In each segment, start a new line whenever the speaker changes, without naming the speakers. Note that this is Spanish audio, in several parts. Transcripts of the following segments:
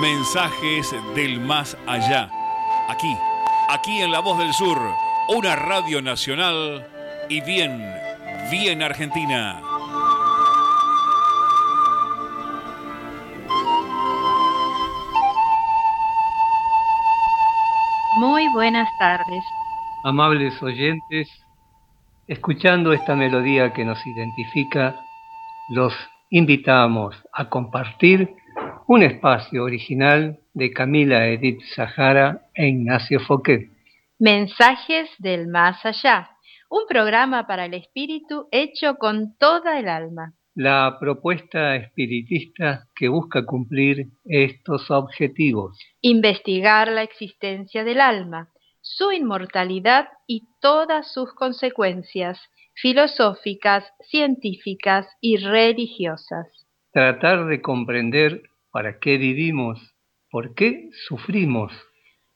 Mensajes del más allá. Aquí, aquí en La Voz del Sur, una radio nacional y bien, bien argentina.
Muy buenas tardes.
Amables oyentes, escuchando esta melodía que nos identifica, los invitamos a compartir un espacio original de Camila Edith Sahara e Ignacio Foquet.
Mensajes del más allá, un programa para el espíritu hecho con toda el alma.
La propuesta espiritista que busca cumplir estos objetivos.
Investigar la existencia del alma, su inmortalidad y todas sus consecuencias filosóficas, científicas y religiosas.
Tratar de comprender para qué vivimos, por qué sufrimos.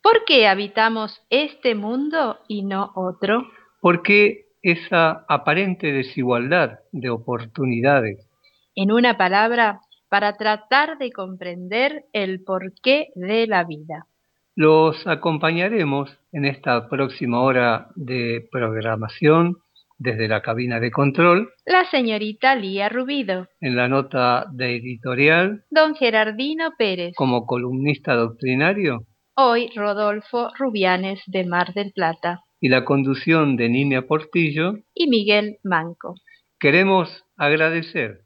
¿Por qué habitamos este mundo y no otro?
¿Por qué esa aparente desigualdad de oportunidades?
En una palabra, para tratar de comprender el porqué de la vida.
Los acompañaremos en esta próxima hora de programación desde la cabina de control,
la señorita Lía Rubido.
En la nota de editorial,
don Gerardino Pérez.
Como columnista doctrinario,
hoy Rodolfo Rubianes de Mar del Plata.
Y la conducción de Nimia Portillo
y Miguel Manco.
Queremos agradecer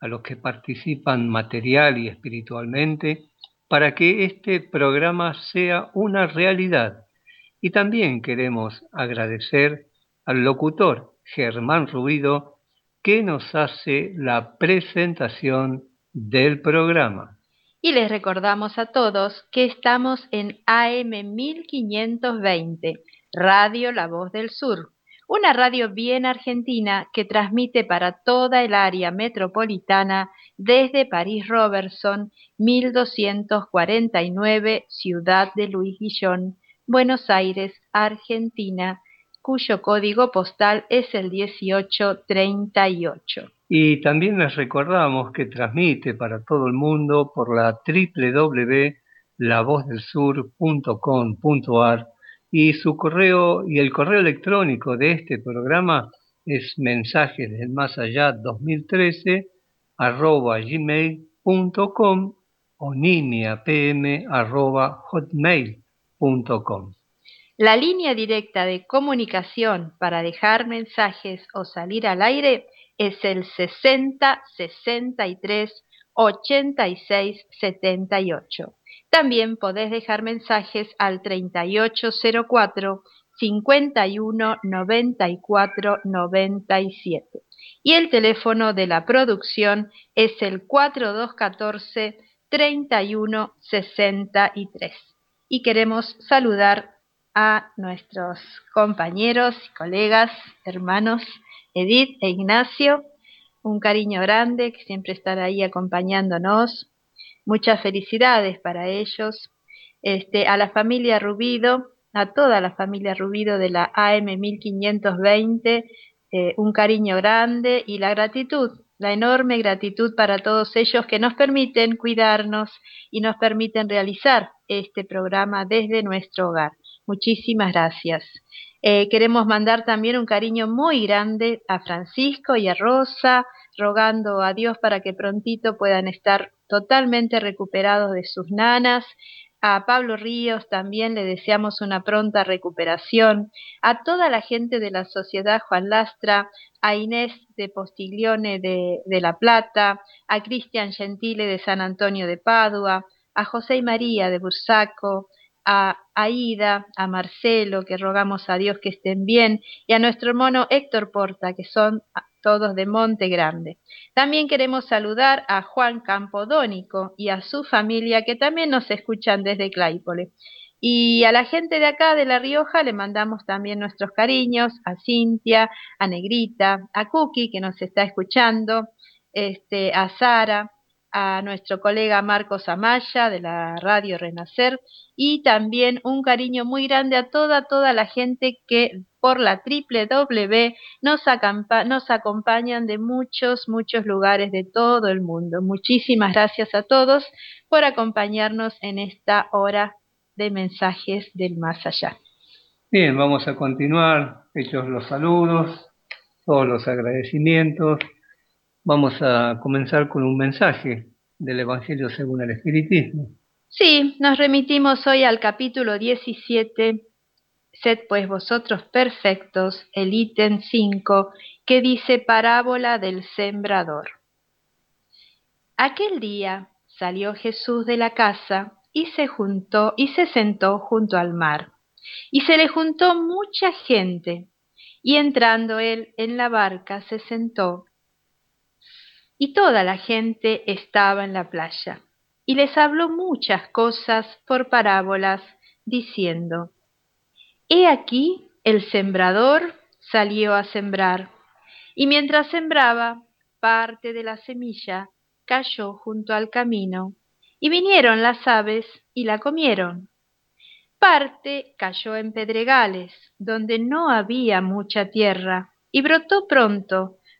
a los que participan material y espiritualmente para que este programa sea una realidad. Y también queremos agradecer al locutor Germán Rubido que nos hace la presentación del programa.
Y les recordamos a todos que estamos en AM 1520, Radio La Voz del Sur, una radio bien argentina que transmite para toda el área metropolitana desde París Robertson 1249, Ciudad de Luis Guillón, Buenos Aires, Argentina, cuyo código postal es el 1838.
Y también les recordamos que transmite para todo el mundo por la www.lavozdelsur.com.ar y su correo y el correo electrónico de este programa es mensajes del más allá 2013 arroba gmail.com o nimiapm arroba hotmail.com.
La línea directa de comunicación para dejar mensajes o salir al aire es el 60 63 86 78. También podés dejar mensajes al 3804 51 94 97. Y el teléfono de la producción es el 4214 31 63. Y queremos saludar a nuestros compañeros, colegas, hermanos, Edith e Ignacio. Un cariño grande que siempre están ahí acompañándonos. Muchas felicidades para ellos. Este, a la familia Rubido, a toda la familia Rubido de la AM 1520, eh, un cariño grande y la gratitud, la enorme gratitud para todos ellos que nos permiten cuidarnos y nos permiten realizar este programa desde nuestro hogar. Muchísimas gracias. Eh, queremos mandar también un cariño muy grande a Francisco y a Rosa, rogando a Dios para que prontito puedan estar totalmente recuperados de sus nanas. A Pablo Ríos también le deseamos una pronta recuperación. A toda la gente de la Sociedad Juan Lastra, a Inés de Postiglione de, de La Plata, a Cristian Gentile de San Antonio de Padua, a José y María de Bursaco, a Aida, a Marcelo, que rogamos a Dios que estén bien, y a nuestro hermano Héctor Porta, que son todos de Monte Grande. También queremos saludar a Juan Campodónico y a su familia que también nos escuchan desde Claypole. Y a la gente de acá, de La Rioja, le mandamos también nuestros cariños, a Cintia, a Negrita, a Cookie, que nos está escuchando, este, a Sara, a nuestro colega Marcos Amaya de la Radio Renacer y también un cariño muy grande a toda, toda la gente que por la www nos, nos acompañan de muchos, muchos lugares de todo el mundo. Muchísimas gracias a todos por acompañarnos en esta hora de mensajes del más allá.
Bien, vamos a continuar, hechos los saludos, todos los agradecimientos. Vamos a comenzar con un mensaje del Evangelio según el Espiritismo.
Sí, nos remitimos hoy al capítulo 17, Sed pues vosotros perfectos, el ítem 5, que dice parábola del sembrador. Aquel día salió Jesús de la casa y se juntó y se sentó junto al mar. Y se le juntó mucha gente, y entrando él en la barca se sentó, y toda la gente estaba en la playa. Y les habló muchas cosas por parábolas, diciendo, He aquí el sembrador salió a sembrar, y mientras sembraba, parte de la semilla cayó junto al camino, y vinieron las aves y la comieron. Parte cayó en pedregales, donde no había mucha tierra, y brotó pronto,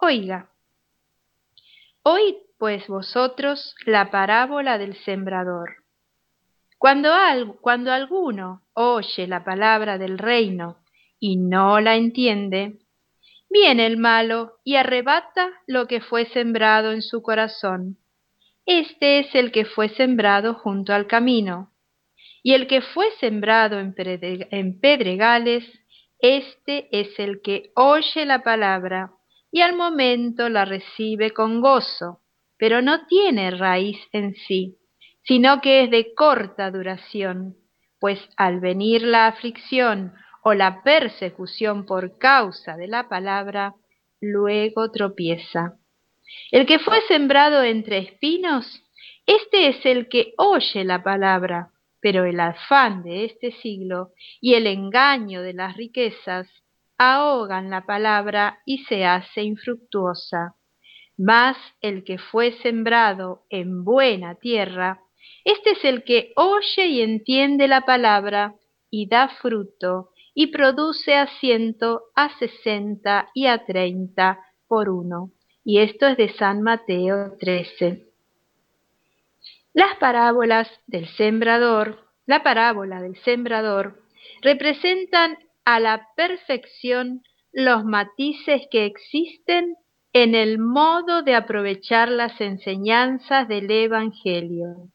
oiga. Oíd pues vosotros la parábola del sembrador. Cuando, cuando alguno oye la palabra del reino y no la entiende, viene el malo y arrebata lo que fue sembrado en su corazón. Este es el que fue sembrado junto al camino. Y el que fue sembrado en pedregales, este es el que oye la palabra y al momento la recibe con gozo, pero no tiene raíz en sí, sino que es de corta duración, pues al venir la aflicción o la persecución por causa de la palabra, luego tropieza. El que fue sembrado entre espinos, este es el que oye la palabra, pero el afán de este siglo y el engaño de las riquezas ahogan la palabra y se hace infructuosa. Mas el que fue sembrado en buena tierra, este es el que oye y entiende la palabra y da fruto y produce a ciento, a sesenta y a treinta por uno. Y esto es de San Mateo 13. Las parábolas del sembrador, la parábola del sembrador, representan a la perfección los matices que existen en el modo de aprovechar las enseñanzas del Evangelio.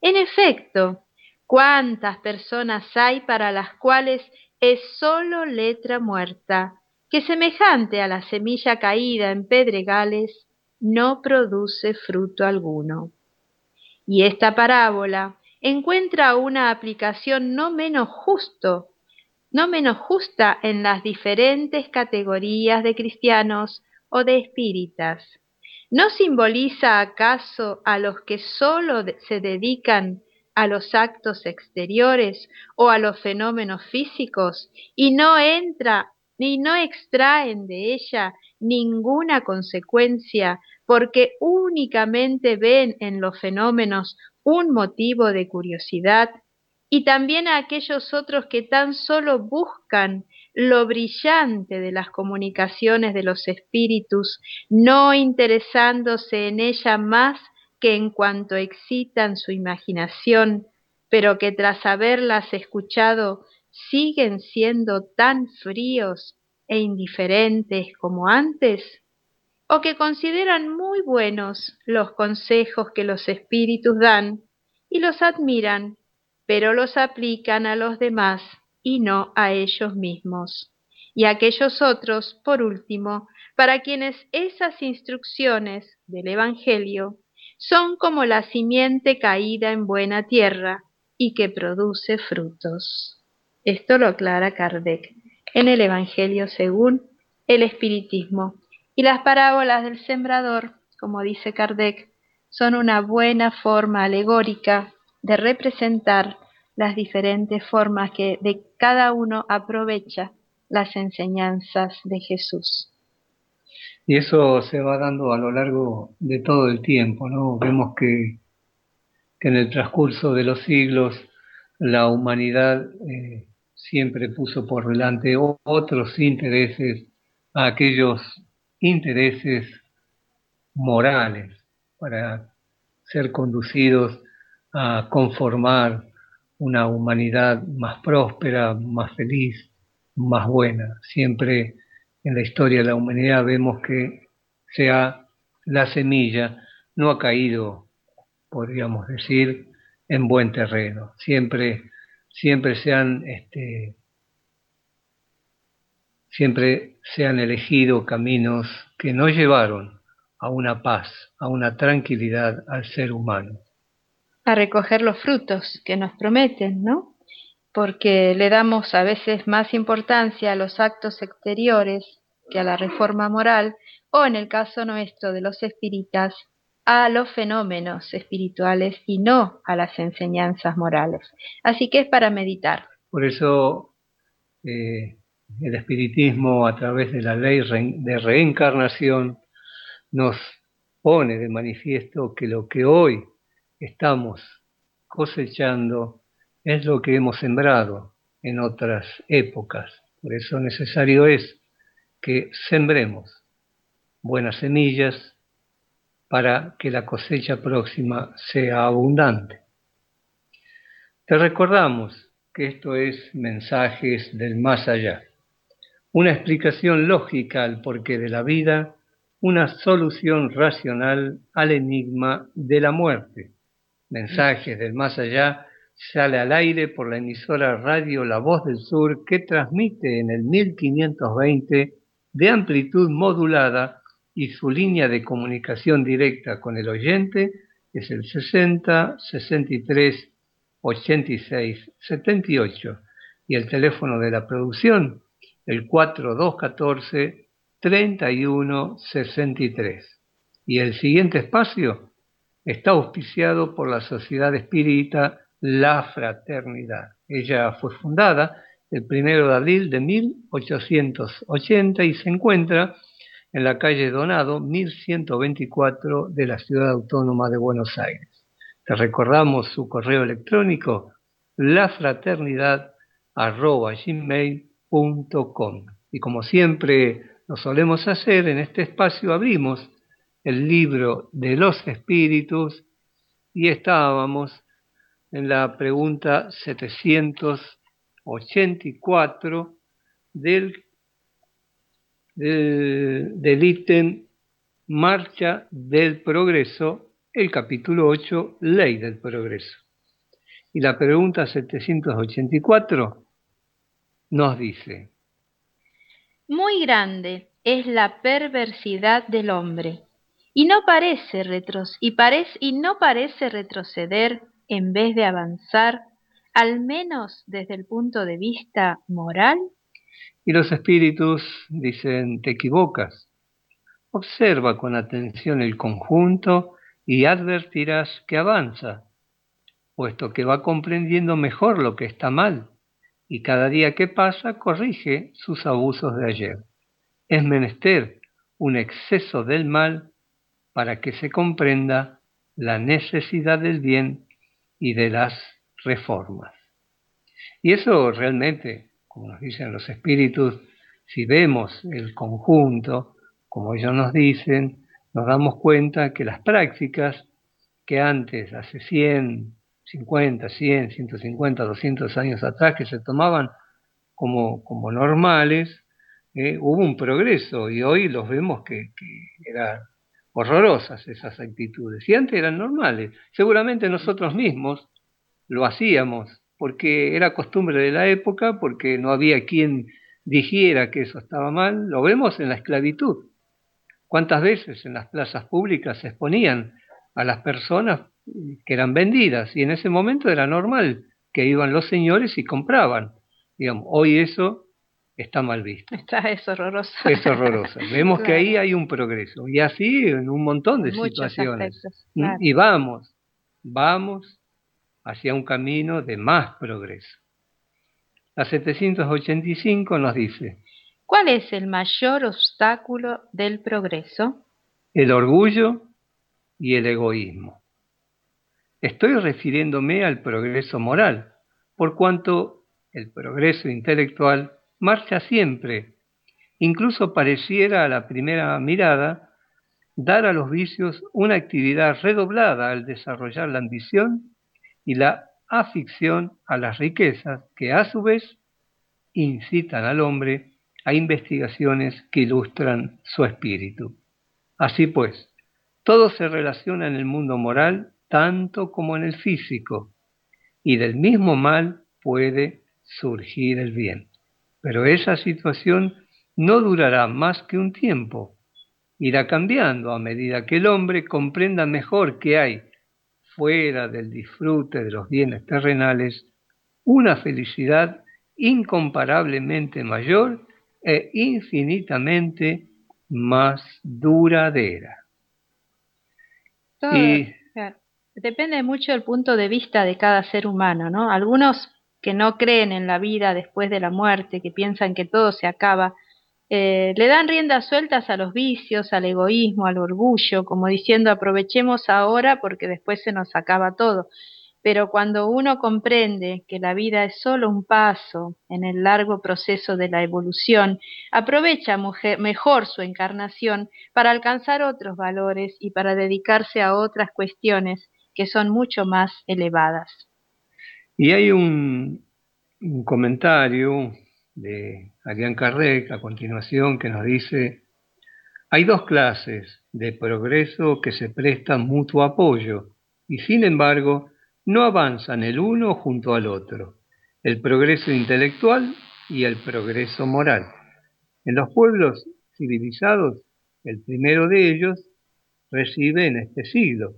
En efecto, cuántas personas hay para las cuales es sólo letra muerta, que semejante a la semilla caída en pedregales, no produce fruto alguno. Y esta parábola encuentra una aplicación no menos justo no menos justa en las diferentes categorías de cristianos o de espíritas. ¿No simboliza acaso a los que sólo se dedican a los actos exteriores o a los fenómenos físicos y no entra ni no extraen de ella ninguna consecuencia porque únicamente ven en los fenómenos un motivo de curiosidad y también a aquellos otros que tan solo buscan lo brillante de las comunicaciones de los espíritus, no interesándose en ella más que en cuanto excitan su imaginación, pero que tras haberlas escuchado siguen siendo tan fríos e indiferentes como antes? o que consideran muy buenos los consejos que los espíritus dan y los admiran, pero los aplican a los demás y no a ellos mismos. Y aquellos otros, por último, para quienes esas instrucciones del Evangelio son como la simiente caída en buena tierra y que produce frutos. Esto lo aclara Kardec en el Evangelio según el Espiritismo. Y las parábolas del sembrador, como dice Kardec, son una buena forma alegórica de representar las diferentes formas que de cada uno aprovecha las enseñanzas de Jesús.
Y eso se va dando a lo largo de todo el tiempo, ¿no? Vemos que, que en el transcurso de los siglos la humanidad eh, siempre puso por delante otros intereses, aquellos intereses morales para ser conducidos a conformar una humanidad más próspera, más feliz, más buena. Siempre en la historia de la humanidad vemos que sea la semilla no ha caído, podríamos decir, en buen terreno. Siempre, siempre se han, este, siempre se han elegido caminos que no llevaron a una paz, a una tranquilidad al ser humano.
A recoger los frutos que nos prometen, ¿no? porque le damos a veces más importancia a los actos exteriores que a la reforma moral, o en el caso nuestro de los espíritas, a los fenómenos espirituales y no a las enseñanzas morales. Así que es para meditar.
Por eso eh, el espiritismo a través de la ley de reencarnación nos pone de manifiesto que lo que hoy estamos cosechando es lo que hemos sembrado en otras épocas. Por eso necesario es que sembremos buenas semillas para que la cosecha próxima sea abundante. Te recordamos que esto es mensajes del más allá, una explicación lógica al porqué de la vida, una solución racional al enigma de la muerte. Mensajes del más allá sale al aire por la emisora Radio La Voz del Sur que transmite en el 1520 de amplitud modulada y su línea de comunicación directa con el oyente es el 60 63 86 78 y el teléfono de la producción el 4214 31 63. Y el siguiente espacio está auspiciado por la Sociedad Espírita la fraternidad. Ella fue fundada el 1 de abril de 1880 y se encuentra en la calle Donado 1124 de la ciudad autónoma de Buenos Aires. Te recordamos su correo electrónico lafraternidad.gmail.com y como siempre lo solemos hacer en este espacio abrimos el libro de los espíritus y estábamos en la pregunta 784 del, del, ítem Marcha del Progreso, el capítulo 8, Ley del Progreso. Y la pregunta 784 nos dice,
Muy grande es la perversidad del hombre, y no parece, retros y, parece, y no parece retroceder en vez de avanzar, al menos desde el punto de vista moral?
Y los espíritus dicen, te equivocas. Observa con atención el conjunto y advertirás que avanza, puesto que va comprendiendo mejor lo que está mal, y cada día que pasa corrige sus abusos de ayer. Es menester un exceso del mal para que se comprenda la necesidad del bien y de las reformas. Y eso realmente, como nos dicen los espíritus, si vemos el conjunto, como ellos nos dicen, nos damos cuenta que las prácticas que antes, hace 100, 50, 100, 150, 200 años atrás, que se tomaban como, normales, eh, hubo un progreso y hoy los vemos que, que eran horrorosas esas actitudes. Y antes eran normales. Seguramente nosotros mismos lo hacíamos porque era costumbre de la época, porque no había quien dijera que eso estaba mal. Lo vemos en la esclavitud. ¿Cuántas veces en las plazas públicas se exponían a las personas que eran vendidas? Y en ese momento era normal que iban los señores y compraban. Digamos, hoy eso está mal visto.
Está, es horroroso.
Es horroroso. Vemos que ahí hay un progreso. Y así en un montón de situaciones. Y vamos, vamos hacia un camino de más progreso. La 785 nos dice,
¿cuál es el mayor obstáculo del progreso?
El orgullo y el egoísmo. Estoy refiriéndome al progreso moral, por cuanto el progreso intelectual marcha siempre. Incluso pareciera a la primera mirada dar a los vicios una actividad redoblada al desarrollar la ambición y la afición a las riquezas que a su vez incitan al hombre a investigaciones que ilustran su espíritu. Así pues, todo se relaciona en el mundo moral tanto como en el físico, y del mismo mal puede surgir el bien. Pero esa situación no durará más que un tiempo. Irá cambiando a medida que el hombre comprenda mejor que hay, fuera del disfrute de los bienes terrenales, una felicidad incomparablemente mayor e infinitamente más duradera.
Depende mucho del punto de vista de cada ser humano, ¿no? Algunos que no creen en la vida después de la muerte, que piensan que todo se acaba, eh, le dan riendas sueltas a los vicios, al egoísmo, al orgullo, como diciendo aprovechemos ahora porque después se nos acaba todo. Pero cuando uno comprende que la vida es solo un paso en el largo proceso de la evolución, aprovecha mejor su encarnación para alcanzar otros valores y para dedicarse a otras cuestiones que son mucho más elevadas.
Y hay un, comentario de Arián Carrec a continuación que nos dice, hay dos clases de progreso que se prestan mutuo apoyo y sin embargo no avanzan el uno junto al otro, el progreso intelectual y el progreso moral. En los pueblos civilizados, el primero de ellos recibe en este siglo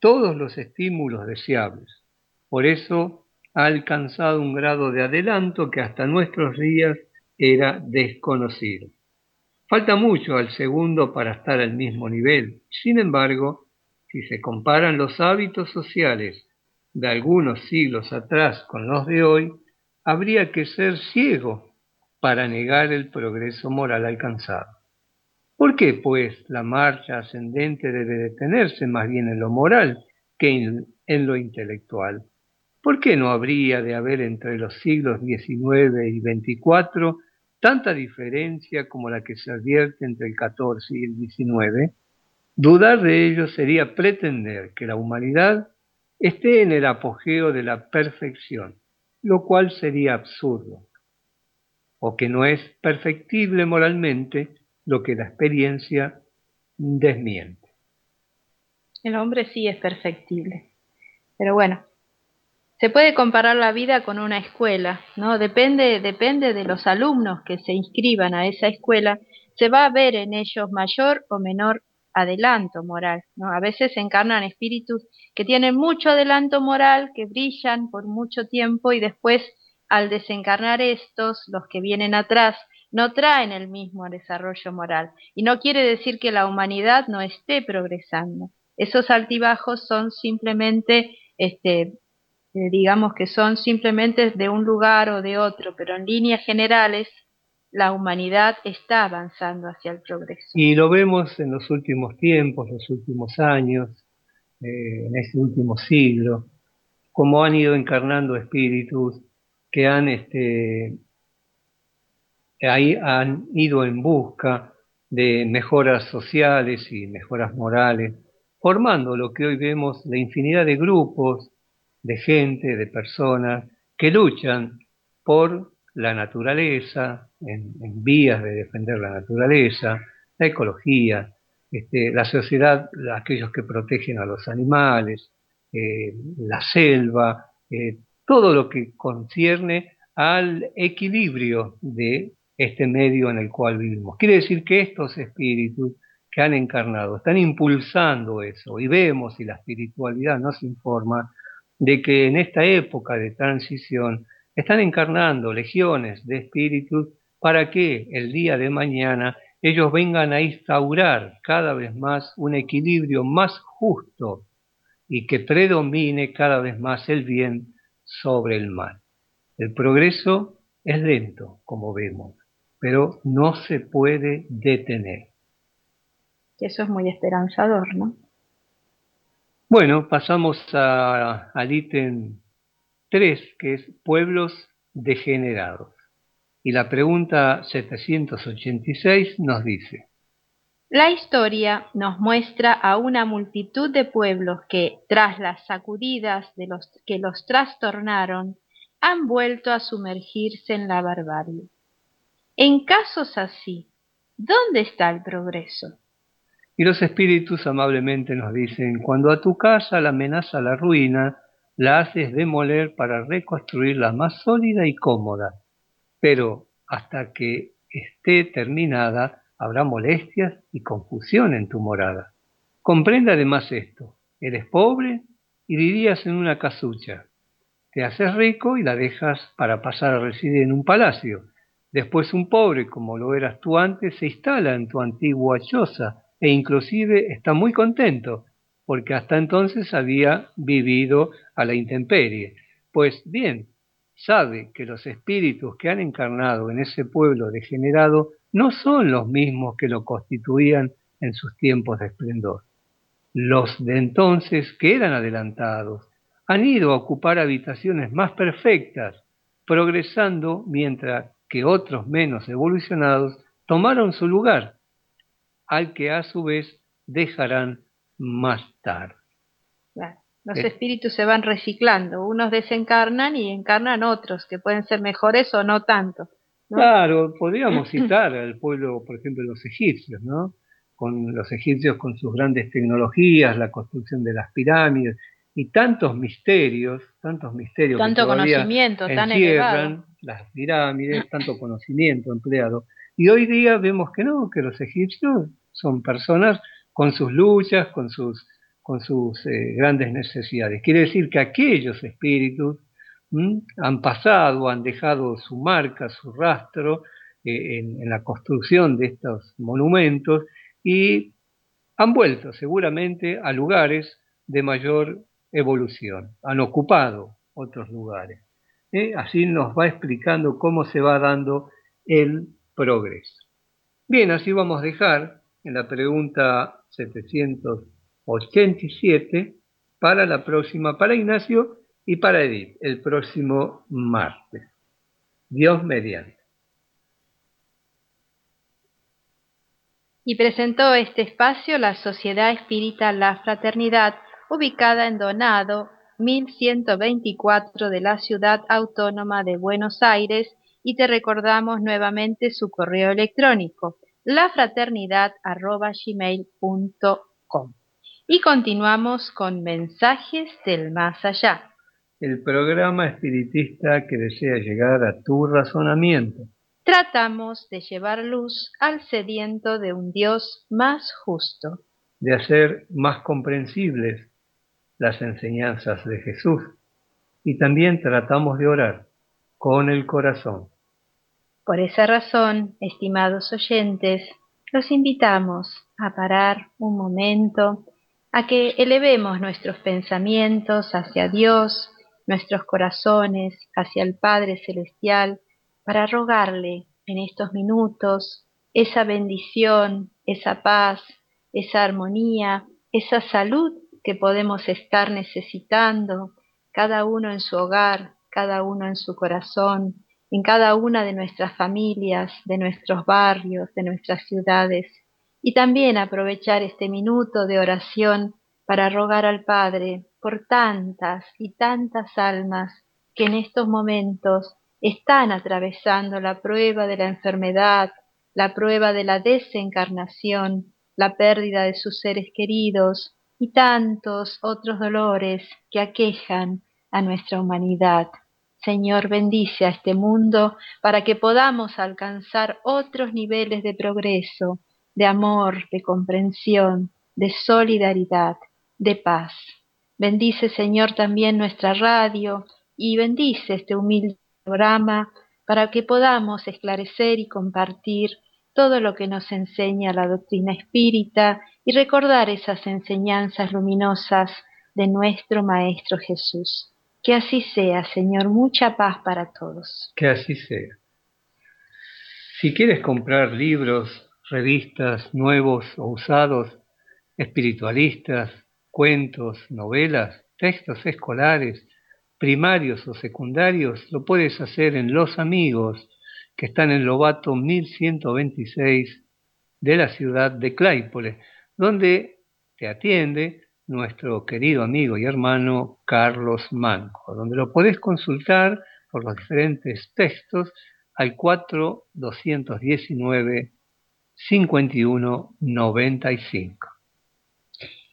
todos los estímulos deseables. Por eso ha alcanzado un grado de adelanto que hasta nuestros días era desconocido. Falta mucho al segundo para estar al mismo nivel. Sin embargo, si se comparan los hábitos sociales de algunos siglos atrás con los de hoy, habría que ser ciego para negar el progreso moral alcanzado. ¿Por qué, pues, la marcha ascendente debe detenerse más bien en lo moral que en, lo intelectual? ¿Por qué no habría de haber entre los siglos XIX y XXIV tanta diferencia como la que se advierte entre el XIV y el XIX? Dudar de ello sería pretender que la humanidad esté en el apogeo de la perfección, lo cual sería absurdo, o que no es perfectible moralmente lo que la experiencia desmiente.
El hombre sí es perfectible, pero bueno, se puede comparar la vida con una escuela, ¿no? Depende, depende de los alumnos que se inscriban a esa escuela, se va a ver en ellos mayor o menor adelanto moral. A veces se encarnan espíritus que tienen mucho adelanto moral, que brillan por mucho tiempo y después al desencarnar estos, los que vienen atrás, no traen el mismo desarrollo moral. Y no quiere decir que la humanidad no esté progresando. Esos altibajos son simplemente este, eh, digamos que son simplemente de un lugar o de otro, pero en líneas generales la humanidad está avanzando hacia el progreso.
Y lo vemos en los últimos tiempos, los últimos años, eh, en este último siglo, como han ido encarnando espíritus que han, este, ahí han ido en busca de mejoras sociales y mejoras morales, formando lo que hoy vemos la infinidad de grupos, de gente, de personas que luchan por la naturaleza, en, vías de defender la naturaleza, la ecología, este, la sociedad, aquellos que protegen a los animales, eh, la selva, eh, todo lo que concierne al equilibrio de este medio en el cual vivimos. Quiere decir que estos espíritus que han encarnado están impulsando eso y vemos y la espiritualidad nos informa de que en esta época de transición están encarnando legiones de espíritus para que el día de mañana ellos vengan a instaurar cada vez más un equilibrio más justo y que predomine cada vez más el bien sobre el mal. El progreso es lento, como vemos, pero no se puede detener.
Eso es muy esperanzador, ¿no?
Bueno, pasamos al ítem 3, que es pueblos degenerados. Y la pregunta 786 nos dice,
la historia nos muestra a una multitud de pueblos que, tras las sacudidas de los que los trastornaron, han vuelto a sumergirse en la barbarie. En casos así, ¿dónde está el progreso?
Y los espíritus amablemente nos dicen, cuando a tu casa la amenaza la ruina, la haces demoler para reconstruirla más sólida y cómoda. Pero hasta que esté terminada, habrá molestias y confusión en tu morada. Comprende además esto, eres pobre y vivías en una casucha. Te haces rico y la dejas para pasar a residir en un palacio. Después un pobre, como lo eras tú antes, se instala en tu antigua choza e inclusive está muy contento, porque hasta entonces había vivido a la intemperie. Pues bien, sabe que los espíritus que han encarnado en ese pueblo degenerado no son los mismos que lo constituían en sus tiempos de esplendor. Los de entonces, que eran adelantados, han ido a ocupar habitaciones más perfectas, progresando mientras que otros menos evolucionados tomaron su lugar, al que a su vez dejarán más tarde.
Los eh. espíritus se van reciclando, unos desencarnan y encarnan otros, que pueden ser mejores o no tanto.
Claro, podríamos citar al pueblo, por ejemplo, los egipcios, ¿no? Con los egipcios con sus grandes tecnologías, la construcción de las pirámides y tantos misterios, tantos misterios
tanto conocimiento, tan elevado.
las pirámides, tanto conocimiento empleado. Y hoy día vemos que no, que los egipcios son personas con sus luchas, con sus, con sus eh, grandes necesidades. Quiere decir que aquellos espíritus han pasado, han dejado su marca, su rastro eh, en, la construcción de estos monumentos y han vuelto seguramente a lugares de mayor evolución, han ocupado otros lugares. ¿eh? Así nos va explicando cómo se va dando el progreso. Bien, así vamos a dejar en la pregunta 787 para la próxima, para Ignacio, y para Edith el próximo martes. Dios mediante.
Y presentó este espacio la Sociedad Espírita La Fraternidad, ubicada en Donado, 1124 de la Ciudad Autónoma de Buenos Aires, y te recordamos nuevamente su correo electrónico, lafraternidad.gmail.com. Y continuamos con mensajes del más allá
el programa espiritista que desea llegar a tu razonamiento.
Tratamos de llevar luz al sediento de un Dios más justo.
De hacer más comprensibles las enseñanzas de Jesús. Y también tratamos de orar con el corazón.
Por esa razón, estimados oyentes, los invitamos a parar un momento, a que elevemos nuestros pensamientos hacia Dios, nuestros corazones hacia el Padre Celestial para rogarle en estos minutos esa bendición, esa paz, esa armonía, esa salud que podemos estar necesitando, cada uno en su hogar, cada uno en su corazón, en cada una de nuestras familias, de nuestros barrios, de nuestras ciudades, y también aprovechar este minuto de oración para rogar al Padre por tantas y tantas almas que en estos momentos están atravesando la prueba de la enfermedad, la prueba de la desencarnación, la pérdida de sus seres queridos y tantos otros dolores que aquejan a nuestra humanidad. Señor, bendice a este mundo para que podamos alcanzar otros niveles de progreso, de amor, de comprensión, de solidaridad, de paz. Bendice, Señor, también nuestra radio y bendice este humilde programa para que podamos esclarecer y compartir todo lo que nos enseña la doctrina espírita y recordar esas enseñanzas luminosas de nuestro Maestro Jesús. Que así sea, Señor, mucha paz para todos.
Que así sea. Si quieres comprar libros, revistas nuevos o usados, espiritualistas, cuentos, novelas, textos escolares, primarios o secundarios, lo puedes hacer en Los Amigos, que están en Lobato 1126 de la ciudad de Claypole, donde te atiende nuestro querido amigo y hermano Carlos Manco, donde lo podés consultar por los diferentes textos al 4219 5195.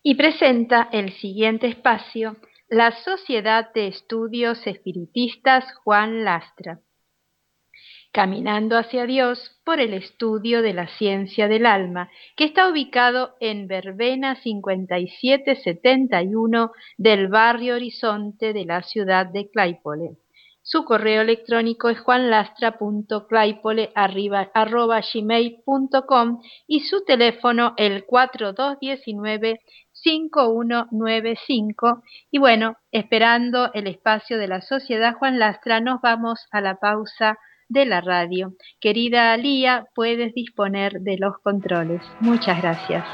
Y presenta el siguiente espacio la Sociedad de Estudios Espiritistas Juan Lastra. Caminando hacia Dios por el estudio de la ciencia del alma, que está ubicado en Verbena 5771 del barrio Horizonte de la ciudad de Claypole. Su correo electrónico es juanlastra.claypole.gmail.com y su teléfono el 4219 5195. Y bueno, esperando el espacio de la Sociedad Juan Lastra, nos vamos a la pausa de la radio. Querida Lía, puedes disponer de los controles. Muchas gracias.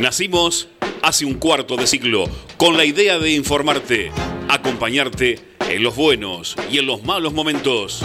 Nacimos hace un cuarto de siglo con la idea de informarte acompañarte en los buenos y en los malos momentos.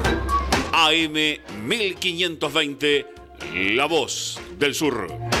AM 1520, La Voz del Sur.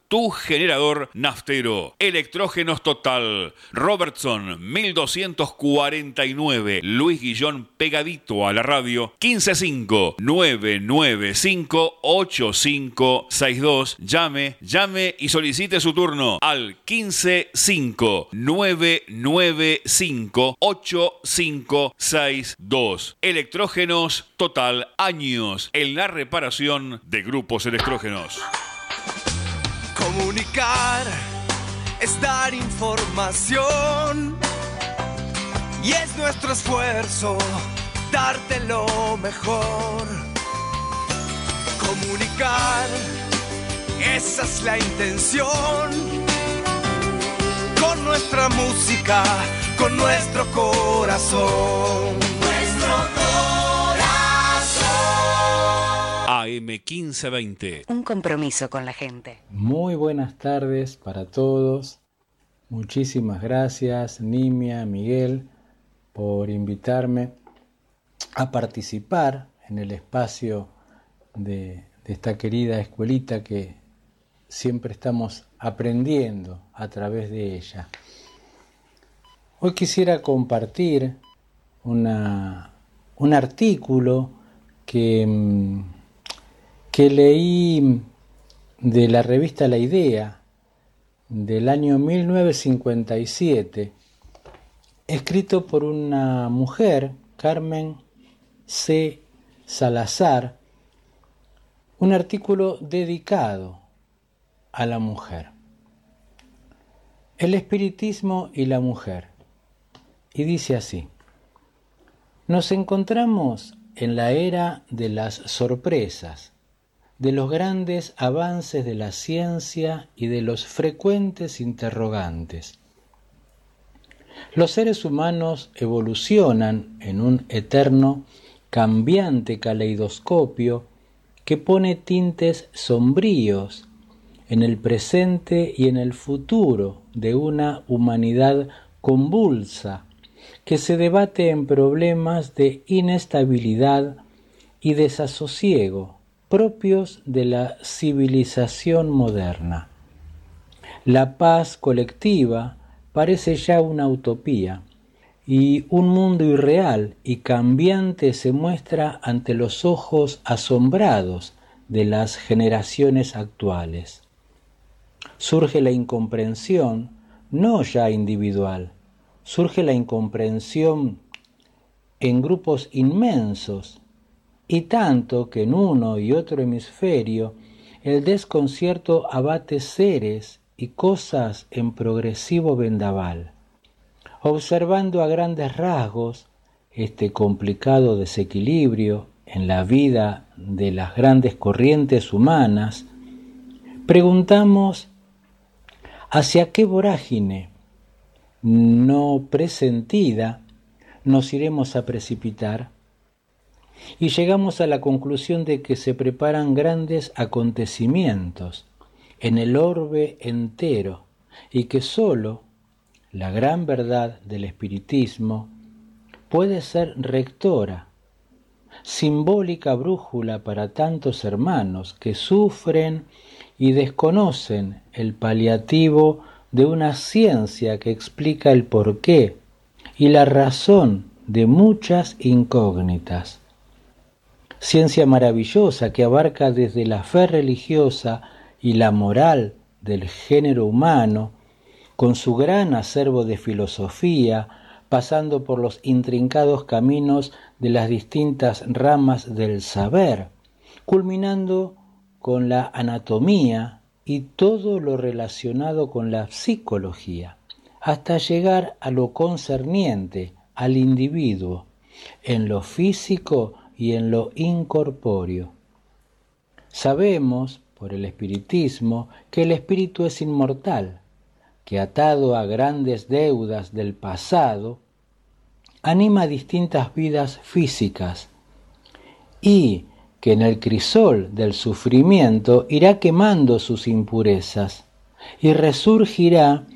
tu generador naftero. Electrógenos Total. Robertson 1249. Luis Guillón pegadito a la radio. 155 995 8562. Llame, llame y solicite su turno al 155 995 8562. Electrógenos Total años en la reparación de grupos electrógenos.
Comunicar es dar información y es nuestro esfuerzo darte lo mejor. Comunicar, esa es la intención. Con nuestra música, con nuestro corazón. Nuestro corazón.
AM 1520.
Un compromiso con la gente.
Muy buenas tardes para todos. Muchísimas gracias, Nimia, Miguel por invitarme a participar en el espacio de, esta querida escuelita que siempre estamos aprendiendo a través de ella. Hoy quisiera compartir una, un artículo que, que leí de la revista La Idea del año 1957, escrito por una mujer, Carmen C. Salazar, un artículo dedicado a la mujer. El espiritismo y la mujer. Y dice así, nos encontramos en la era de las sorpresas, de los grandes avances de la ciencia y de los frecuentes interrogantes. Los seres humanos evolucionan en un eterno, cambiante caleidoscopio que pone tintes sombríos en el presente y en el futuro de una humanidad convulsa que se debate en problemas de inestabilidad y desasosiego propios de la civilización moderna. La paz colectiva parece ya una utopía y un mundo irreal y cambiante se muestra ante los ojos asombrados de las generaciones actuales. Surge la incomprensión, no ya individual, surge la incomprensión en grupos inmensos y tanto que en uno y otro hemisferio el desconcierto abate seres y cosas en progresivo vendaval. Observando a grandes rasgos este complicado desequilibrio en la vida de las grandes corrientes humanas, preguntamos hacia qué vorágine no presentida nos iremos a precipitar y llegamos a la conclusión de que se preparan grandes acontecimientos en el orbe entero y que sólo la gran verdad del espiritismo puede ser rectora, simbólica brújula para tantos hermanos que sufren y desconocen el paliativo de una ciencia que explica el porqué y la razón de muchas incógnitas. Ciencia maravillosa que abarca desde la fe religiosa y la moral del género humano con su gran acervo de filosofía, pasando por los intrincados caminos de las distintas ramas del saber, culminando con la anatomía y todo lo relacionado con la psicología, hasta llegar a lo concerniente al individuo, en lo físico y en lo incorpóreo. Sabemos, por el espiritismo, que el espíritu es inmortal, que atado a grandes deudas del pasado, anima distintas vidas físicas y que en el crisol del sufrimiento irá quemando sus impurezas y resurgirá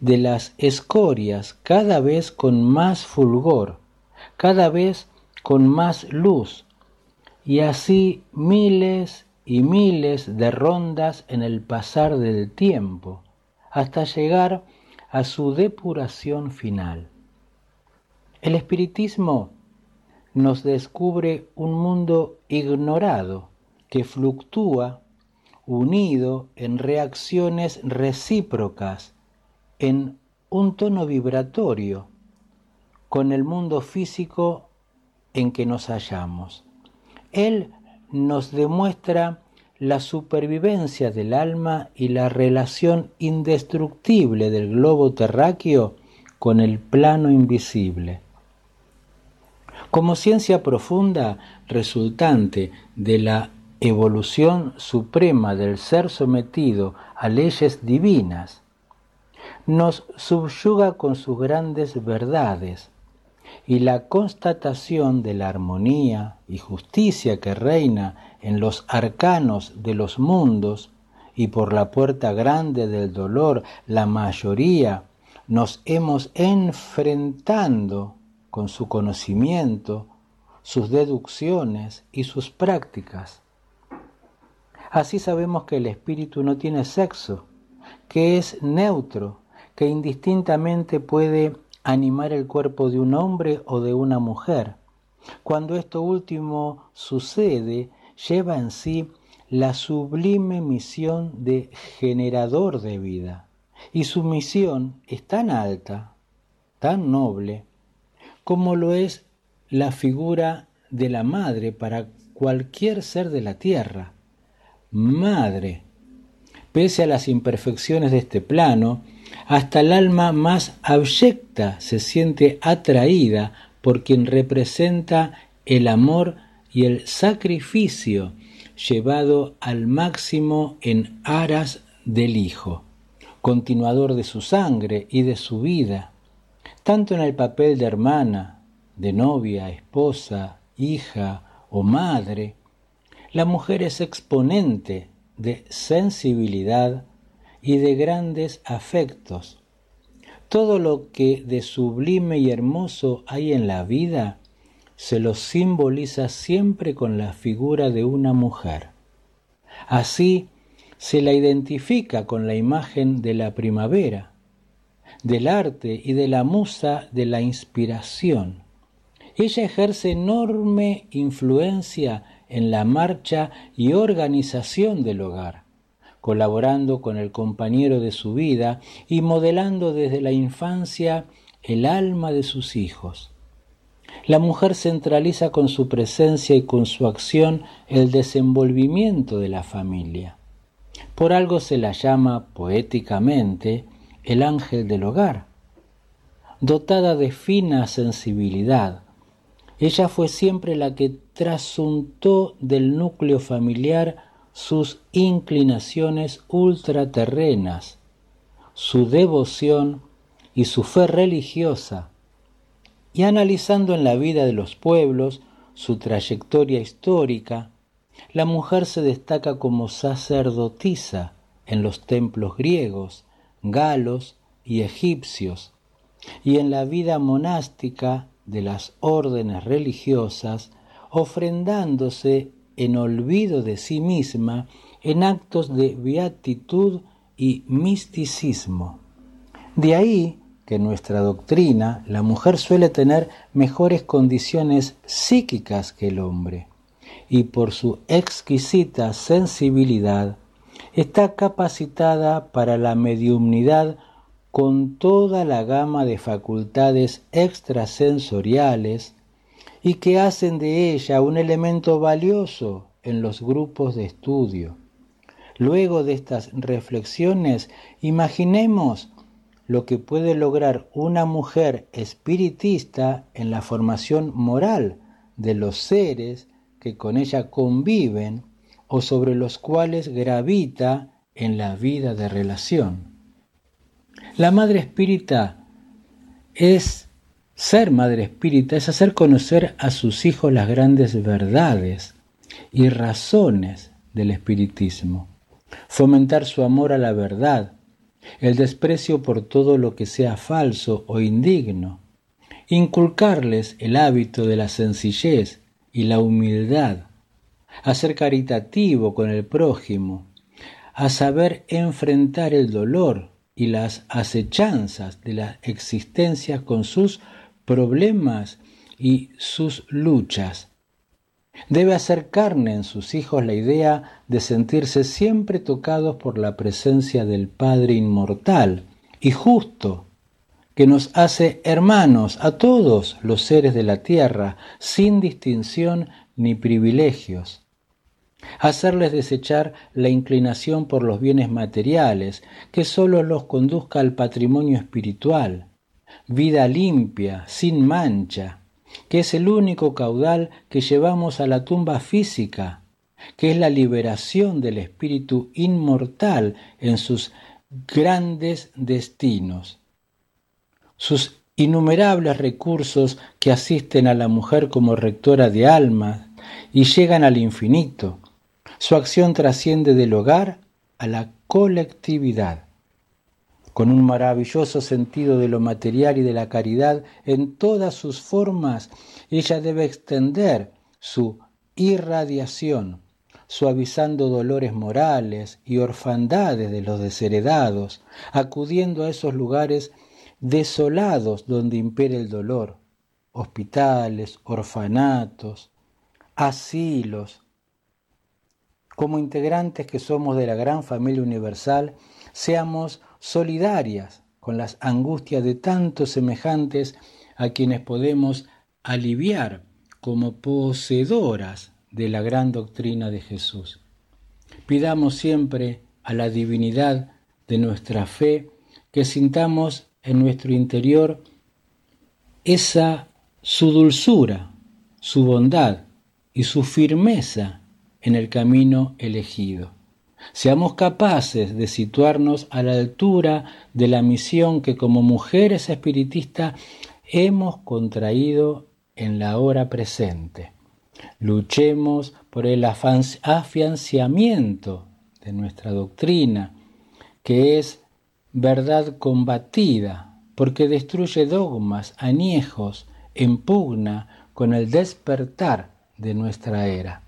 de las escorias cada vez con más fulgor, cada vez con más luz, y así miles y miles de rondas en el pasar del tiempo, hasta llegar a su depuración final. El espiritismo nos descubre un mundo ignorado que fluctúa unido en reacciones recíprocas en un tono vibratorio con el mundo físico en que nos hallamos. Él nos demuestra la supervivencia del alma y la relación indestructible del globo terráqueo con el plano invisible. Como ciencia profunda resultante de la evolución suprema del ser sometido a leyes divinas, nos subyuga con sus grandes verdades y la constatación de la armonía y justicia que reina en los arcanos de los mundos y por la puerta grande del dolor la mayoría nos hemos enfrentando con su conocimiento, sus deducciones y sus prácticas. Así sabemos que el espíritu no tiene sexo, que es neutro, que indistintamente puede animar el cuerpo de un hombre o de una mujer. Cuando esto último sucede, lleva en sí la sublime misión de generador de vida. Y su misión es tan alta, tan noble, como lo es la figura de la madre para cualquier ser de la tierra. Madre. Pese a las imperfecciones de este plano, hasta el alma más abyecta se siente atraída por quien representa el amor y el sacrificio llevado al máximo en aras del Hijo, continuador de su sangre y de su vida, tanto en el papel de hermana, de novia, esposa, hija o madre, la mujer es exponente de sensibilidad y de grandes afectos. Todo lo que de sublime y hermoso hay en la vida se lo simboliza siempre con la figura de una mujer. Así se la identifica con la imagen de la primavera, del arte y de la musa de la inspiración. Ella ejerce enorme influencia en la marcha y organización del hogar, colaborando con el compañero de su vida y modelando desde la infancia el alma de sus hijos. La mujer centraliza con su presencia y con su acción el desenvolvimiento de la familia. Por algo se la llama poéticamente el ángel del hogar. Dotada de fina sensibilidad, ella fue siempre la que trasuntó del núcleo familiar sus inclinaciones ultraterrenas, su devoción y su fe religiosa, y analizando en la vida de los pueblos su trayectoria histórica, la mujer se destaca como sacerdotisa en los templos griegos, galos y egipcios, y en la vida monástica de las órdenes religiosas, ofrendándose en olvido de sí misma en actos de beatitud y misticismo. De ahí que nuestra doctrina la mujer suele tener mejores condiciones psíquicas que el hombre y por su exquisita sensibilidad está capacitada para la mediumnidad con toda la gama de facultades extrasensoriales y que hacen de ella un elemento valioso en los grupos de estudio. Luego de estas reflexiones, imaginemos lo que puede lograr una mujer espiritista en la formación moral de los seres que con ella conviven o sobre los cuales gravita en la vida de relación. La madre espírita es ser madre espírita, es hacer conocer a sus hijos las grandes verdades y razones del espiritismo, fomentar su amor a la verdad, el desprecio por todo lo que sea falso o indigno, inculcarles el hábito de la sencillez y la humildad, a ser caritativo con el prójimo, a saber enfrentar el dolor y las acechanzas de la existencia con sus problemas y sus luchas. Debe hacer carne en sus hijos la idea de sentirse siempre tocados por la presencia del Padre inmortal y justo, que nos hace hermanos a todos los seres de la tierra, sin distinción ni privilegios hacerles desechar la inclinación por los bienes materiales, que sólo los conduzca al patrimonio espiritual, vida limpia, sin mancha, que es el único caudal que llevamos a la tumba física, que es la liberación del espíritu inmortal en sus grandes destinos. Sus innumerables recursos que asisten a la mujer como rectora de almas y llegan al infinito, su acción trasciende del hogar a la colectividad. Con un maravilloso sentido de lo material y de la caridad en todas sus formas, ella debe extender su irradiación, suavizando dolores morales y orfandades de los desheredados, acudiendo a esos lugares desolados donde impera el dolor, hospitales, orfanatos, asilos, como integrantes que somos de la gran familia universal, seamos solidarias con las angustias de tantos semejantes a quienes podemos aliviar como poseedoras de la gran doctrina de Jesús. Pidamos siempre a la divinidad de nuestra fe que sintamos en nuestro interior esa su dulzura, su bondad y su firmeza en el camino elegido. Seamos capaces de situarnos a la altura de la misión que como mujeres espiritistas hemos contraído en la hora presente. Luchemos por el afianciamiento de nuestra doctrina, que es verdad combatida, porque destruye dogmas añejos en pugna con el despertar de nuestra era.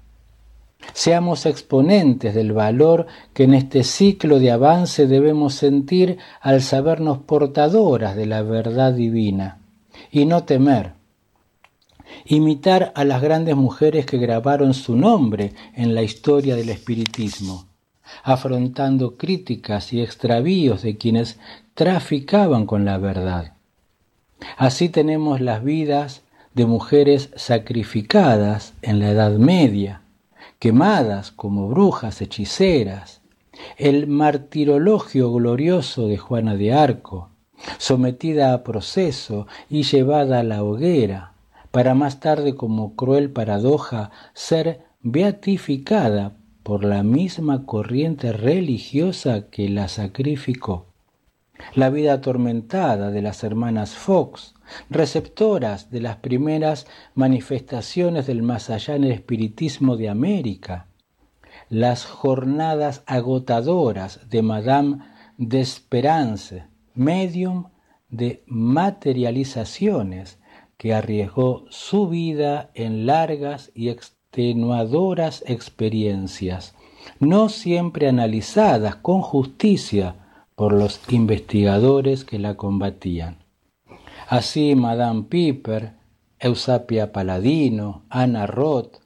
Seamos exponentes del valor que en este ciclo de avance debemos sentir al sabernos portadoras de la verdad divina y no temer. Imitar a las grandes mujeres que grabaron su nombre en la historia del espiritismo, afrontando críticas y extravíos de quienes traficaban con la verdad. Así tenemos las vidas de mujeres sacrificadas en la Edad Media, quemadas como brujas hechiceras, el martirologio glorioso de Juana de Arco, sometida a proceso y llevada a la hoguera, para más tarde como cruel paradoja ser beatificada por la misma corriente religiosa que la sacrificó. La vida atormentada de las hermanas Fox, receptoras de las primeras manifestaciones del más allá en el espiritismo de América, las jornadas agotadoras de Madame d'Esperance, medium de materializaciones que arriesgó su vida en largas y extenuadoras experiencias, no siempre analizadas con justicia por los investigadores que la combatían. Así Madame Piper, Eusapia Paladino, Ana Roth,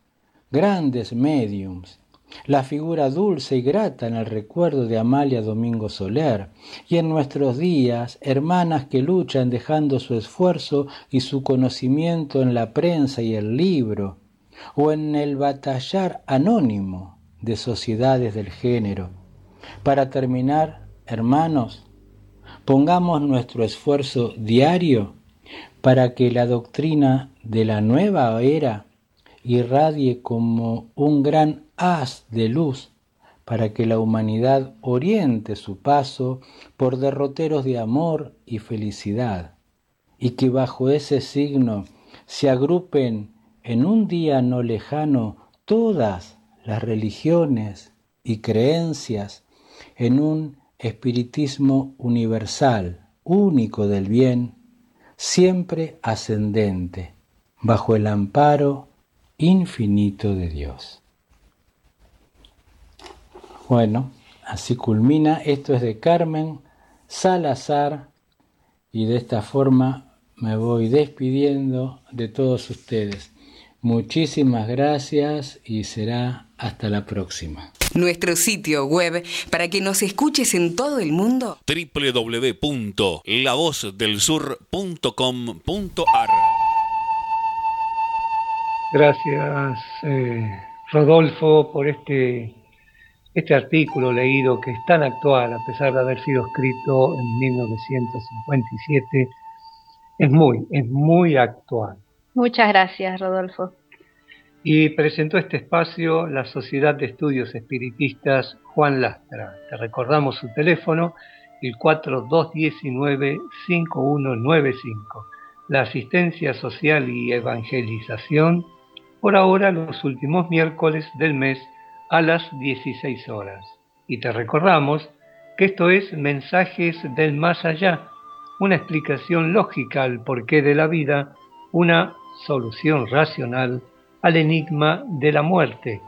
grandes mediums, la figura dulce y grata en el recuerdo de Amalia Domingo Soler, y en nuestros días hermanas que luchan dejando su esfuerzo y su conocimiento en la prensa y el libro, o en el batallar anónimo de sociedades del género. Para terminar, hermanos, pongamos nuestro esfuerzo diario para que la doctrina de la nueva era irradie como un gran haz de luz para que la humanidad oriente su paso por derroteros de amor y felicidad, y que bajo ese signo se agrupen en un día no lejano todas las religiones y creencias en un espiritismo universal, único del bien, siempre ascendente, bajo el amparo infinito de Dios. Bueno, así culmina. Esto es de Carmen Salazar y de esta forma me voy despidiendo de todos ustedes. Muchísimas gracias y será hasta la próxima.
Nuestro sitio web para que nos escuches en todo el mundo.
www.lavozdelsur.com.ar
Gracias, eh, Rodolfo, por este, este artículo leído que es tan actual, a pesar de haber sido escrito en 1957. Es muy, es muy actual.
Muchas gracias, Rodolfo.
Y presentó este espacio la Sociedad de Estudios Espiritistas Juan Lastra. Te recordamos su teléfono, el 4219-5195. La asistencia social y evangelización, por ahora los últimos miércoles del mes a las 16 horas. Y te recordamos que esto es Mensajes del Más Allá, una explicación lógica al porqué de la vida, una solución racional al enigma de la muerte.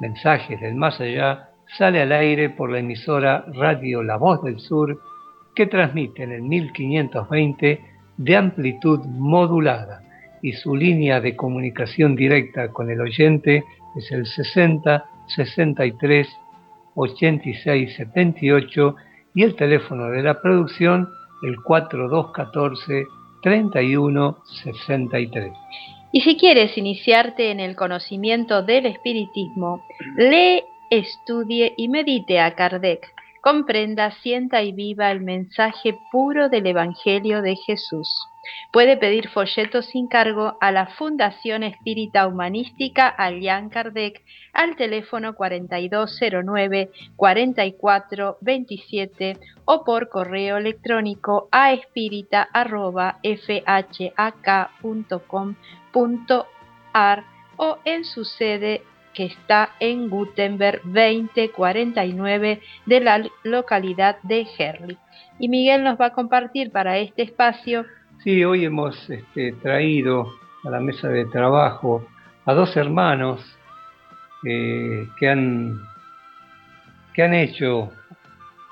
Mensajes del Más Allá sale al aire por la emisora Radio La Voz del Sur que transmite en el 1520 de amplitud modulada y su línea de comunicación directa con el oyente es el 60 63 86 78 y el teléfono de la producción el 4214 31 63.
Y si quieres iniciarte en el conocimiento del espiritismo, lee, estudie y medite a Kardec. Comprenda, sienta y viva el mensaje puro del Evangelio de Jesús. Puede pedir folletos sin cargo a la Fundación Espírita Humanística Allan Kardec al teléfono 4209-4427 o por correo electrónico a espírita.fhak.com.ar o en su sede que está en Gutenberg 2049 de la localidad de Herli. Y Miguel nos va a compartir para este espacio
Sí, hoy hemos este, traído a la mesa de trabajo a dos hermanos eh, que, han, que han hecho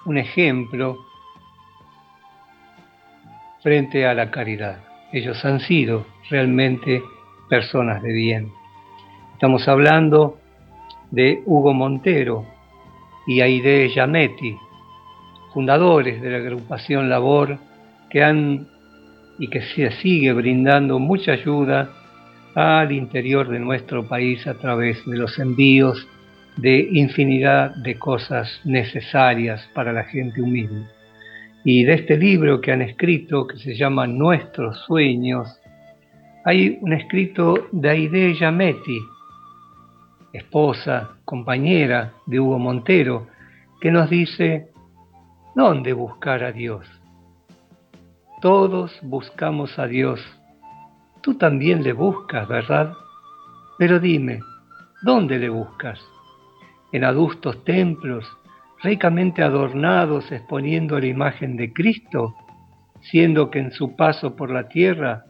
un ejemplo frente a la caridad. Ellos han sido realmente personas de bien. Estamos hablando de Hugo Montero y Aide Yametti, fundadores de la agrupación Labor, que han y que se sigue brindando mucha ayuda al interior de nuestro país a través de los envíos de infinidad de cosas necesarias para la gente humilde. Y de este libro que han escrito, que se llama Nuestros Sueños, hay un escrito de Aide Yametti, esposa, compañera de Hugo Montero, que nos dice, ¿dónde buscar a Dios? Todos buscamos a Dios. Tú también le buscas, ¿verdad? Pero dime, ¿dónde le buscas? ¿En adustos templos, ricamente adornados exponiendo la imagen de Cristo, siendo que en su paso por la tierra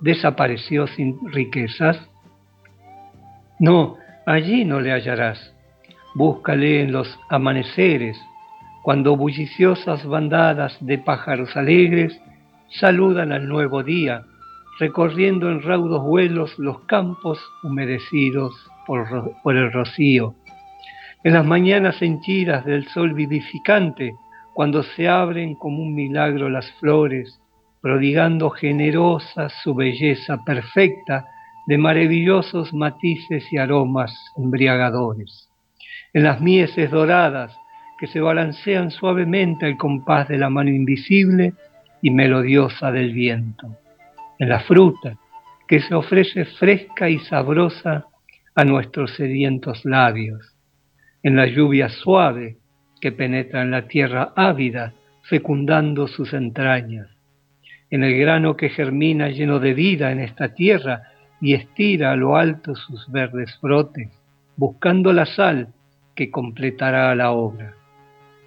desapareció sin riquezas? No, allí no le hallarás. Búscale en los amaneceres, cuando bulliciosas bandadas de pájaros alegres saludan al nuevo día, recorriendo en raudos vuelos los campos humedecidos por, el rocío. En las mañanas henchidas del sol vivificante, cuando se abren como un milagro las flores, prodigando generosa su belleza perfecta de maravillosos matices y aromas embriagadores. En las mieses doradas, que se balancean suavemente al compás de la mano invisible y melodiosa del viento, en la fruta que se ofrece fresca y sabrosa a nuestros sedientos labios, en la lluvia suave que penetra en la tierra ávida, fecundando sus entrañas, en el grano que germina lleno de vida en esta tierra y estira a lo alto sus verdes brotes, buscando la sal que completará la obra.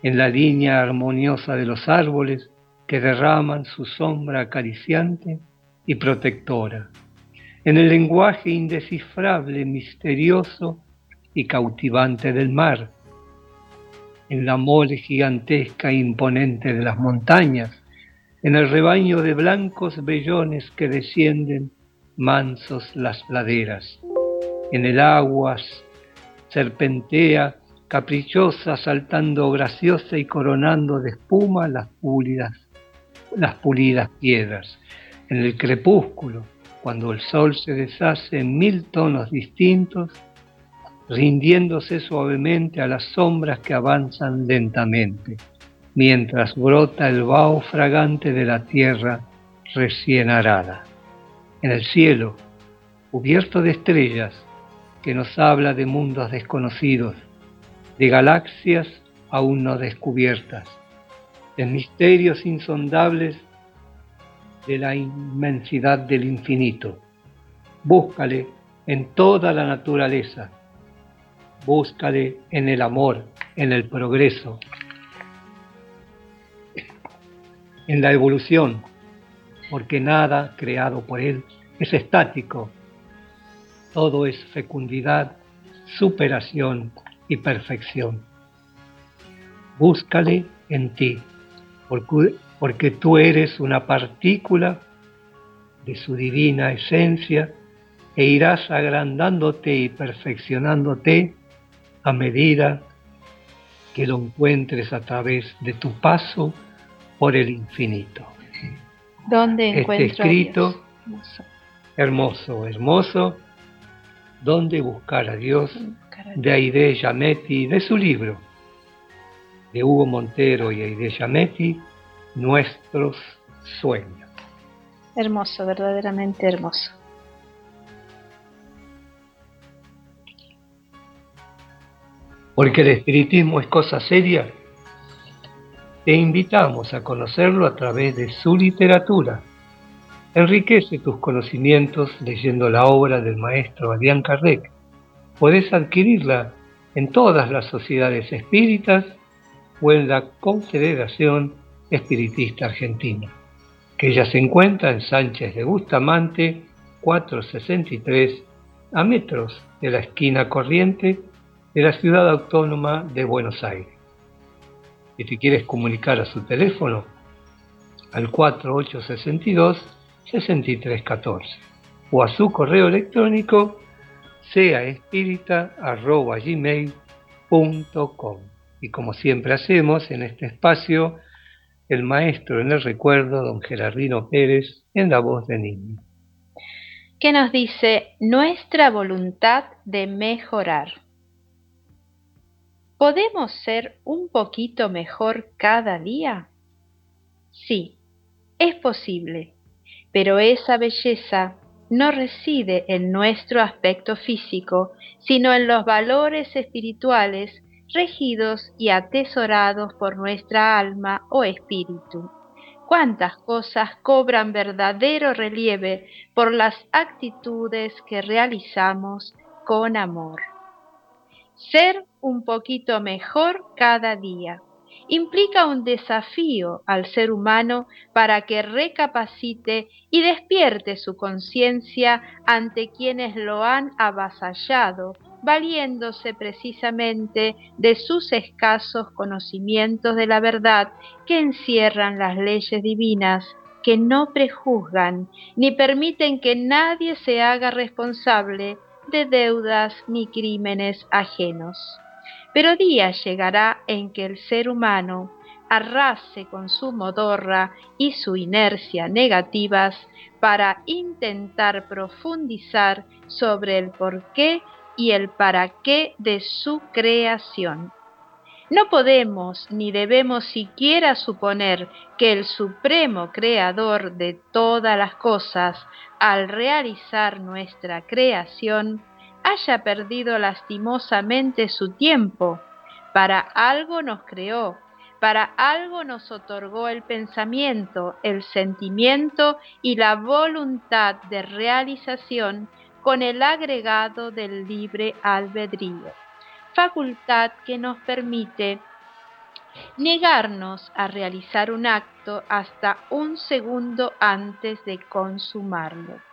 En la línea armoniosa de los árboles que derraman su sombra acariciante y protectora, en el lenguaje indescifrable, misterioso y cautivante del mar, en la mole gigantesca e imponente de las montañas, en el rebaño de blancos vellones que descienden mansos las laderas, en el agua serpentea caprichosa, saltando graciosa y coronando de espuma las pulidas, las pulidas piedras. En el crepúsculo, cuando el sol se deshace en mil tonos distintos, rindiéndose suavemente a las sombras que avanzan lentamente, mientras brota el vaho fragante de la tierra recién arada. En el cielo, cubierto de estrellas, que nos habla de mundos desconocidos, de galaxias aún no descubiertas, de misterios insondables de la inmensidad del infinito. Búscale en toda la naturaleza, búscale en el amor, en el progreso, en la evolución, porque nada creado por Él es estático, todo es fecundidad, superación y perfección. Búscale en ti, porque, porque tú eres una partícula de su divina esencia e irás agrandándote y perfeccionándote a medida que lo encuentres a través de tu paso por el infinito.
¿Dónde
este
encuentro
escrito.
Hermoso,
hermoso, ¿dónde buscar a Dios? de Aide Yametti, de su libro, de Hugo Montero y Aide Yametti, Nuestros Sueños.
Hermoso, verdaderamente hermoso.
Porque el espiritismo es cosa seria, te invitamos a conocerlo a través de su literatura. Enriquece tus conocimientos leyendo la obra del maestro Adrián Kardec. Podés adquirirla en todas las sociedades espíritas o en la Confederación Espiritista Argentina, que ella se encuentra en Sánchez de Bustamante 463, a metros de la esquina corriente de la ciudad autónoma de Buenos Aires. Si quieres comunicar a su teléfono, al 4862-6314 o a su correo electrónico seaespírita.gmail.com Y como siempre hacemos en este espacio, el maestro en el recuerdo, don Gerardino Pérez, en la voz de niño.
que nos dice nuestra voluntad de mejorar. ¿Podemos ser un poquito mejor cada día? Sí, es posible, pero esa belleza no reside en nuestro aspecto físico, sino en los valores espirituales regidos y atesorados por nuestra alma o espíritu. Cuántas cosas cobran verdadero relieve por las actitudes que realizamos con amor. Ser un poquito mejor cada día implica un desafío al ser humano para que recapacite y despierte su conciencia ante quienes lo han avasallado, valiéndose precisamente de sus escasos conocimientos de la verdad que encierran las leyes divinas que no prejuzgan ni permiten que nadie se haga responsable de deudas ni crímenes ajenos. Pero día llegará en que el ser humano arrase con su modorra y su inercia negativas para intentar profundizar sobre el porqué y el para qué de su creación. No podemos ni debemos siquiera suponer que el supremo creador de todas las cosas, al realizar nuestra creación, haya perdido lastimosamente su tiempo. Para algo nos creó, para algo nos otorgó el pensamiento, el sentimiento y la voluntad de realización con el agregado del libre albedrío, facultad que nos permite negarnos a realizar un acto hasta un segundo antes de consumarlo.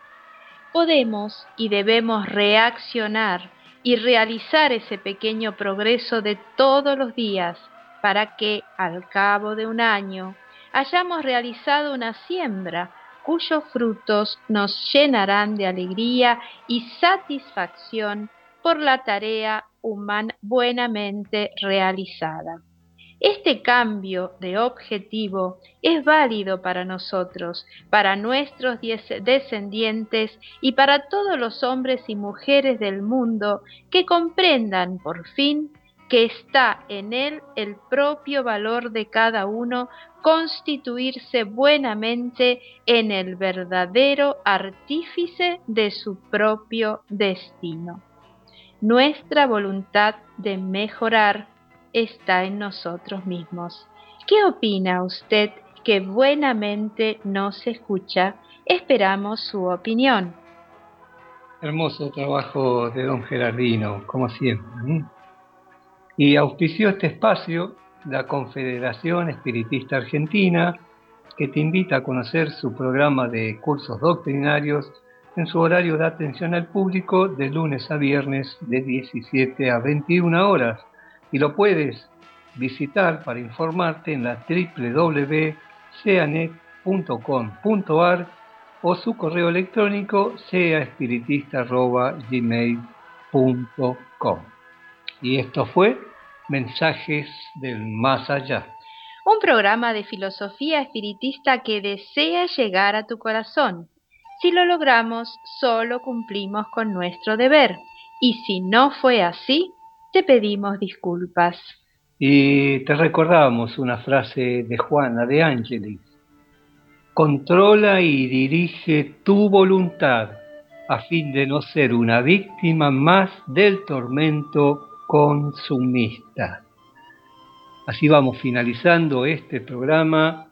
Podemos y debemos reaccionar y realizar ese pequeño progreso de todos los días para que, al cabo de un año, hayamos realizado una siembra cuyos frutos nos llenarán de alegría y satisfacción por la tarea humana buenamente realizada. Este cambio de objetivo es válido para nosotros, para nuestros descendientes y para todos los hombres y mujeres del mundo que comprendan por fin que está en él el propio valor de cada uno constituirse buenamente en el verdadero artífice de su propio destino. Nuestra voluntad de mejorar está en nosotros mismos. ¿Qué opina usted que buenamente nos escucha? Esperamos su opinión.
Hermoso trabajo de don Gerardino, como siempre. Y auspició este espacio la Confederación Espiritista Argentina, que te invita a conocer su programa de cursos doctrinarios en su horario de atención al público de lunes a viernes de 17 a 21 horas. Y lo puedes visitar para informarte en la www.ceanet.com.ar o su correo electrónico sea espiritista.gmail.com. Y esto fue Mensajes del Más Allá.
Un programa de filosofía espiritista que desea llegar a tu corazón. Si lo logramos, solo cumplimos con nuestro deber. Y si no fue así, te pedimos disculpas.
Y te recordamos una frase de Juana de Ángeles. Controla y dirige tu voluntad a fin de no ser una víctima más del tormento consumista. Así vamos finalizando este programa.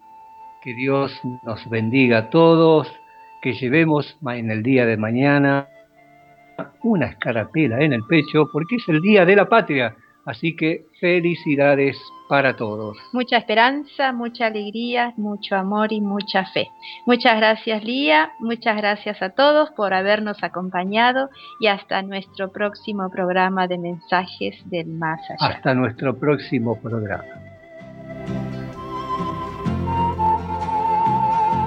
Que Dios nos bendiga a todos, que llevemos en el día de mañana una escarapela en el pecho porque es el Día de la Patria. Así que felicidades para todos.
Mucha esperanza, mucha alegría, mucho amor y mucha fe. Muchas gracias Lía, muchas gracias a todos por habernos acompañado y hasta nuestro próximo programa de mensajes del más allá.
Hasta nuestro próximo programa.